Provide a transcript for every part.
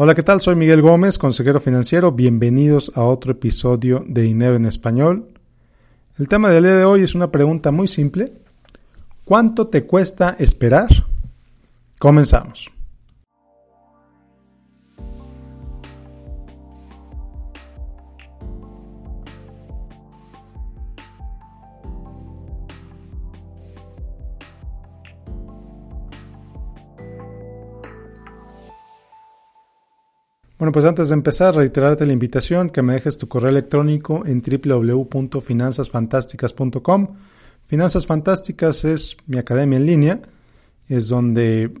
Hola, ¿qué tal? Soy Miguel Gómez, consejero financiero. Bienvenidos a otro episodio de Dinero en Español. El tema del día de hoy es una pregunta muy simple. ¿Cuánto te cuesta esperar? Comenzamos. Bueno, pues antes de empezar, reiterarte la invitación que me dejes tu correo electrónico en www.finanzasfantásticas.com. Finanzas Fantásticas es mi academia en línea, es donde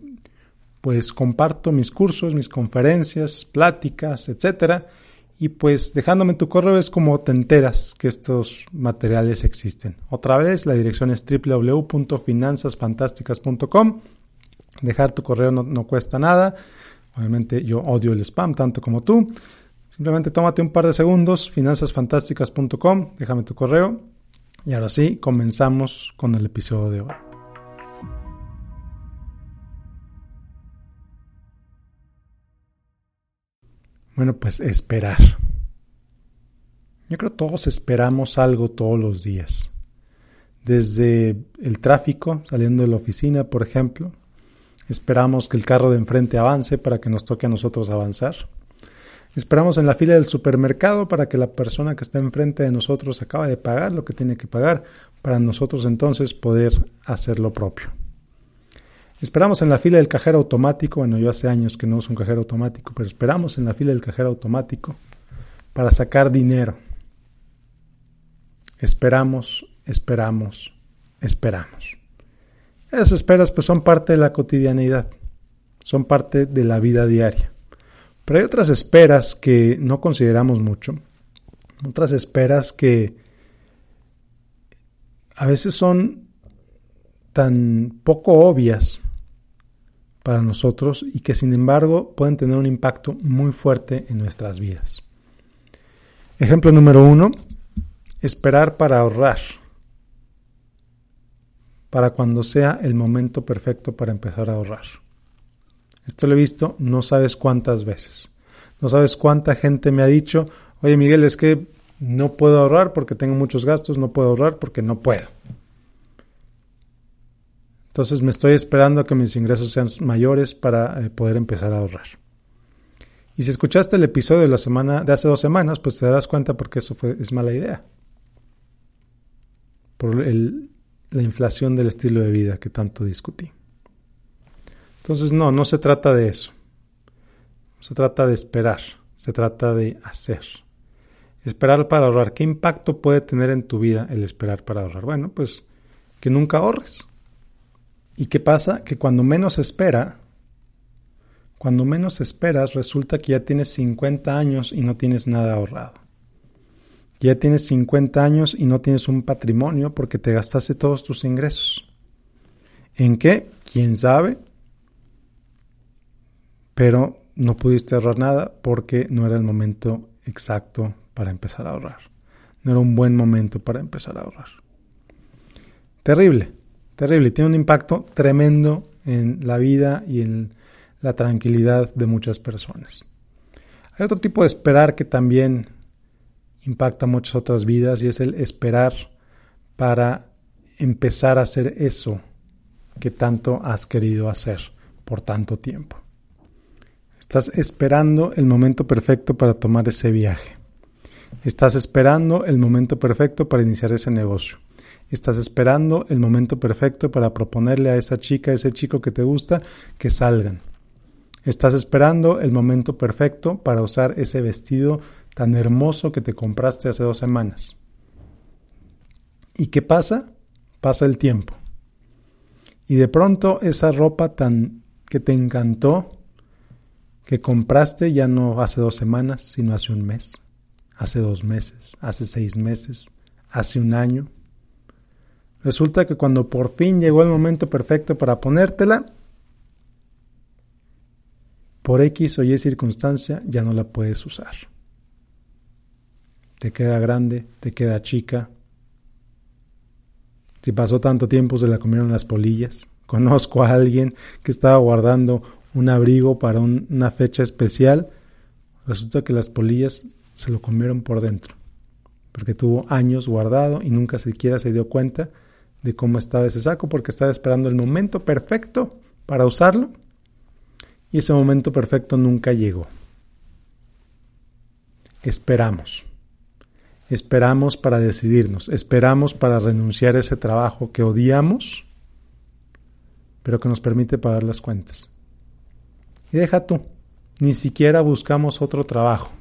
pues comparto mis cursos, mis conferencias, pláticas, etcétera, y pues dejándome tu correo es como te enteras que estos materiales existen. Otra vez, la dirección es www.finanzasfantásticas.com. Dejar tu correo no, no cuesta nada Obviamente yo odio el spam tanto como tú. Simplemente tómate un par de segundos, finanzasfantásticas.com, déjame tu correo y ahora sí, comenzamos con el episodio de hoy. Bueno, pues esperar. Yo creo que todos esperamos algo todos los días. Desde el tráfico, saliendo de la oficina, por ejemplo, Esperamos que el carro de enfrente avance para que nos toque a nosotros avanzar. Esperamos en la fila del supermercado para que la persona que está enfrente de nosotros acabe de pagar lo que tiene que pagar para nosotros entonces poder hacer lo propio. Esperamos en la fila del cajero automático, bueno, yo hace años que no uso un cajero automático, pero esperamos en la fila del cajero automático para sacar dinero. Esperamos, esperamos, esperamos. Esas esperas pues son parte de la cotidianidad, son parte de la vida diaria. Pero hay otras esperas que no consideramos mucho, otras esperas que a veces son tan poco obvias para nosotros y que sin embargo pueden tener un impacto muy fuerte en nuestras vidas. Ejemplo número uno, esperar para ahorrar para cuando sea el momento perfecto para empezar a ahorrar. Esto lo he visto no sabes cuántas veces. No sabes cuánta gente me ha dicho, oye Miguel, es que no puedo ahorrar porque tengo muchos gastos, no puedo ahorrar porque no puedo. Entonces me estoy esperando a que mis ingresos sean mayores para eh, poder empezar a ahorrar. Y si escuchaste el episodio de la semana de hace dos semanas, pues te das cuenta porque eso es mala idea. Por el, la inflación del estilo de vida que tanto discutí. Entonces, no, no se trata de eso. se trata de esperar, se trata de hacer. Esperar para ahorrar. ¿Qué impacto puede tener en tu vida el esperar para ahorrar? Bueno, pues que nunca ahorres. ¿Y qué pasa? Que cuando menos espera, cuando menos esperas, resulta que ya tienes 50 años y no tienes nada ahorrado. Ya tienes 50 años y no tienes un patrimonio porque te gastaste todos tus ingresos. ¿En qué? ¿Quién sabe? Pero no pudiste ahorrar nada porque no era el momento exacto para empezar a ahorrar. No era un buen momento para empezar a ahorrar. Terrible, terrible. Tiene un impacto tremendo en la vida y en la tranquilidad de muchas personas. Hay otro tipo de esperar que también impacta muchas otras vidas y es el esperar para empezar a hacer eso que tanto has querido hacer por tanto tiempo. Estás esperando el momento perfecto para tomar ese viaje. Estás esperando el momento perfecto para iniciar ese negocio. Estás esperando el momento perfecto para proponerle a esa chica, a ese chico que te gusta, que salgan. Estás esperando el momento perfecto para usar ese vestido tan hermoso que te compraste hace dos semanas. ¿Y qué pasa? Pasa el tiempo. Y de pronto esa ropa tan que te encantó, que compraste ya no hace dos semanas, sino hace un mes, hace dos meses, hace seis meses, hace un año. Resulta que cuando por fin llegó el momento perfecto para ponértela, por X o Y circunstancia ya no la puedes usar te queda grande, te queda chica. Si pasó tanto tiempo se la comieron las polillas. Conozco a alguien que estaba guardando un abrigo para una fecha especial, resulta que las polillas se lo comieron por dentro, porque tuvo años guardado y nunca siquiera se dio cuenta de cómo estaba ese saco, porque estaba esperando el momento perfecto para usarlo y ese momento perfecto nunca llegó. Esperamos. Esperamos para decidirnos, esperamos para renunciar a ese trabajo que odiamos, pero que nos permite pagar las cuentas. Y deja tú, ni siquiera buscamos otro trabajo.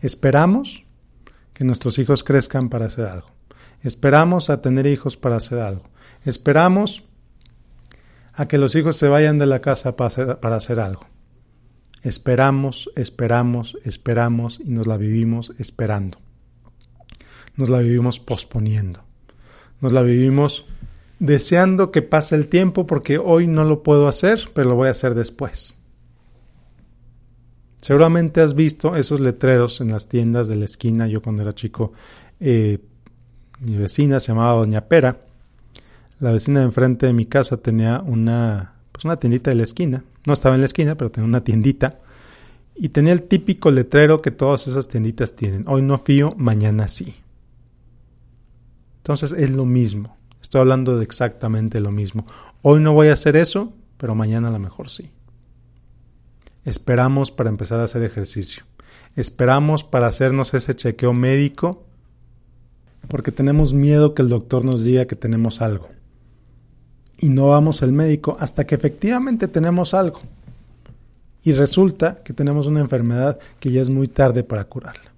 Esperamos que nuestros hijos crezcan para hacer algo. Esperamos a tener hijos para hacer algo. Esperamos a que los hijos se vayan de la casa para hacer, para hacer algo. Esperamos, esperamos, esperamos y nos la vivimos esperando. Nos la vivimos posponiendo. Nos la vivimos deseando que pase el tiempo porque hoy no lo puedo hacer, pero lo voy a hacer después. Seguramente has visto esos letreros en las tiendas de la esquina. Yo cuando era chico, eh, mi vecina se llamaba Doña Pera. La vecina de enfrente de mi casa tenía una, pues una tiendita de la esquina. No estaba en la esquina, pero tenía una tiendita. Y tenía el típico letrero que todas esas tienditas tienen. Hoy no fío, mañana sí. Entonces es lo mismo. Estoy hablando de exactamente lo mismo. Hoy no voy a hacer eso, pero mañana a lo mejor sí. Esperamos para empezar a hacer ejercicio. Esperamos para hacernos ese chequeo médico porque tenemos miedo que el doctor nos diga que tenemos algo. Y no vamos al médico hasta que efectivamente tenemos algo. Y resulta que tenemos una enfermedad que ya es muy tarde para curarla.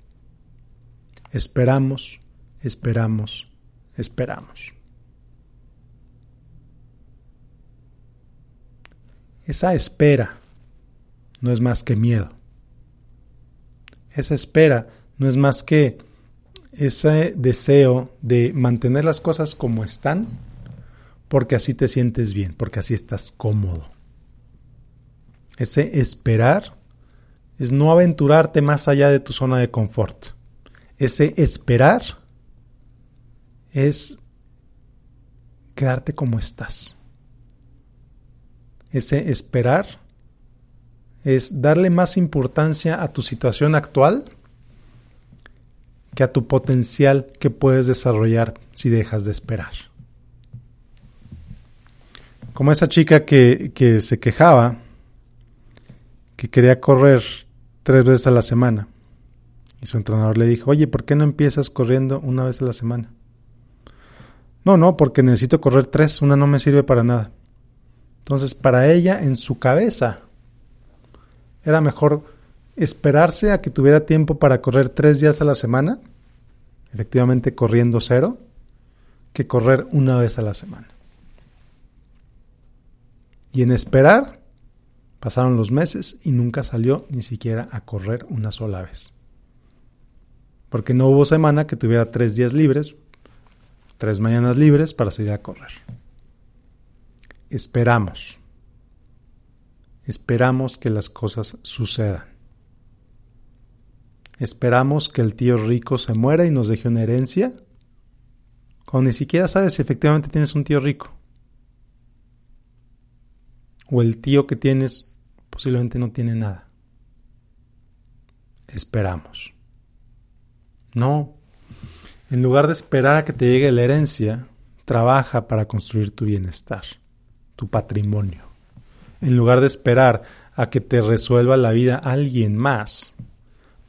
Esperamos, esperamos, esperamos. Esa espera no es más que miedo. Esa espera no es más que ese deseo de mantener las cosas como están porque así te sientes bien, porque así estás cómodo. Ese esperar es no aventurarte más allá de tu zona de confort. Ese esperar es quedarte como estás ese esperar, es darle más importancia a tu situación actual que a tu potencial que puedes desarrollar si dejas de esperar. Como esa chica que, que se quejaba, que quería correr tres veces a la semana. Y su entrenador le dijo, oye, ¿por qué no empiezas corriendo una vez a la semana? No, no, porque necesito correr tres, una no me sirve para nada. Entonces, para ella, en su cabeza, era mejor esperarse a que tuviera tiempo para correr tres días a la semana, efectivamente corriendo cero, que correr una vez a la semana. Y en esperar, pasaron los meses y nunca salió ni siquiera a correr una sola vez. Porque no hubo semana que tuviera tres días libres, tres mañanas libres para salir a correr esperamos. Esperamos que las cosas sucedan. Esperamos que el tío rico se muera y nos deje una herencia, cuando ni siquiera sabes si efectivamente tienes un tío rico. O el tío que tienes posiblemente no tiene nada. Esperamos. No. En lugar de esperar a que te llegue la herencia, trabaja para construir tu bienestar tu patrimonio. En lugar de esperar a que te resuelva la vida alguien más,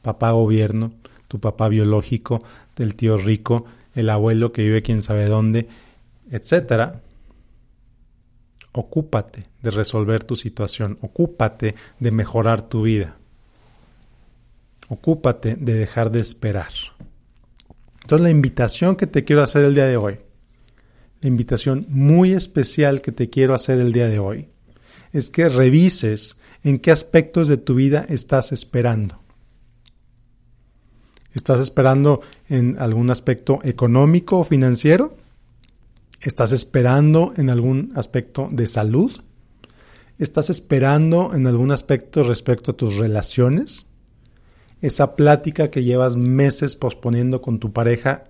papá gobierno, tu papá biológico, del tío rico, el abuelo que vive quién sabe dónde, etcétera, ocúpate de resolver tu situación, ocúpate de mejorar tu vida, ocúpate de dejar de esperar. Entonces la invitación que te quiero hacer el día de hoy la invitación muy especial que te quiero hacer el día de hoy es que revises en qué aspectos de tu vida estás esperando. ¿Estás esperando en algún aspecto económico o financiero? ¿Estás esperando en algún aspecto de salud? ¿Estás esperando en algún aspecto respecto a tus relaciones? Esa plática que llevas meses posponiendo con tu pareja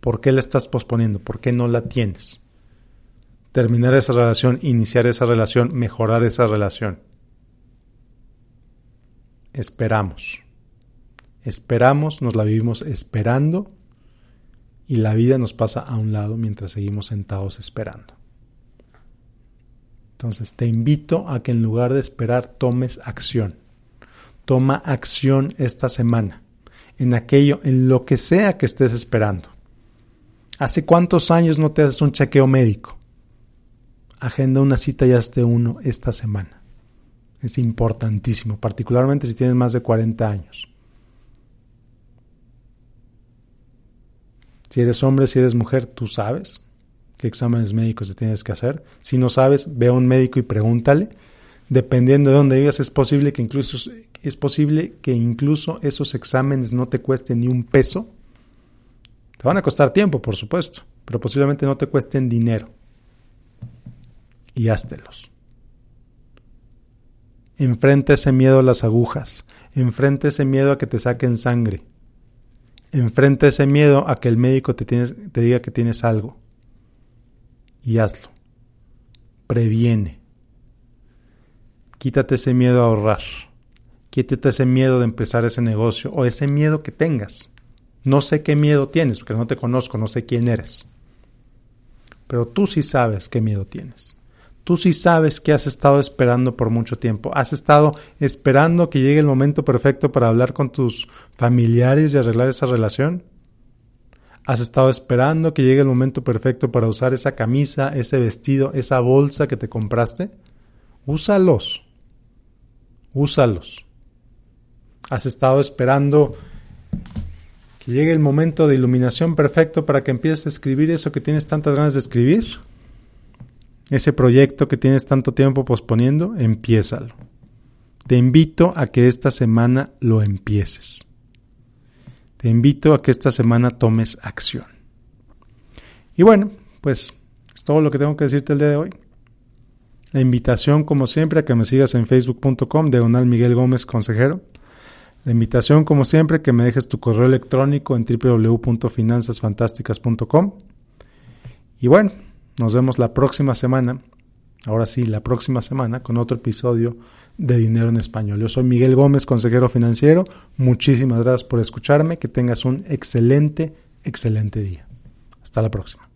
¿Por qué la estás posponiendo? ¿Por qué no la tienes? terminar esa relación, iniciar esa relación, mejorar esa relación. Esperamos. Esperamos, nos la vivimos esperando y la vida nos pasa a un lado mientras seguimos sentados esperando. Entonces te invito a que en lugar de esperar tomes acción. Toma acción esta semana en aquello, en lo que sea que estés esperando. ¿Hace cuántos años no te haces un chequeo médico? Agenda una cita y hazte uno esta semana. Es importantísimo, particularmente si tienes más de 40 años. Si eres hombre, si eres mujer, tú sabes qué exámenes médicos te tienes que hacer. Si no sabes, ve a un médico y pregúntale. Dependiendo de dónde vivas, es posible que incluso, es posible que incluso esos exámenes no te cuesten ni un peso. Te van a costar tiempo, por supuesto, pero posiblemente no te cuesten dinero. Y háztelos. Enfrenta ese miedo a las agujas. Enfrenta ese miedo a que te saquen sangre. Enfrenta ese miedo a que el médico te, te diga que tienes algo y hazlo. Previene. Quítate ese miedo a ahorrar. Quítate ese miedo de empezar ese negocio o ese miedo que tengas. No sé qué miedo tienes porque no te conozco, no sé quién eres. Pero tú sí sabes qué miedo tienes. Tú sí sabes que has estado esperando por mucho tiempo. Has estado esperando que llegue el momento perfecto para hablar con tus familiares y arreglar esa relación. Has estado esperando que llegue el momento perfecto para usar esa camisa, ese vestido, esa bolsa que te compraste. Úsalos. Úsalos. Has estado esperando que llegue el momento de iluminación perfecto para que empieces a escribir eso que tienes tantas ganas de escribir. Ese proyecto que tienes tanto tiempo posponiendo, empiézalo. Te invito a que esta semana lo empieces te invito a que esta semana tomes acción. Y bueno, pues es todo lo que tengo que decirte el día de hoy. La invitación, como siempre, a que me sigas en facebook.com, diagonal Miguel Gómez Consejero. La invitación, como siempre, que me dejes tu correo electrónico en www.finanzasfantásticas.com. Y bueno, nos vemos la próxima semana. Ahora sí, la próxima semana con otro episodio de Dinero en Español. Yo soy Miguel Gómez, consejero financiero. Muchísimas gracias por escucharme. Que tengas un excelente, excelente día. Hasta la próxima.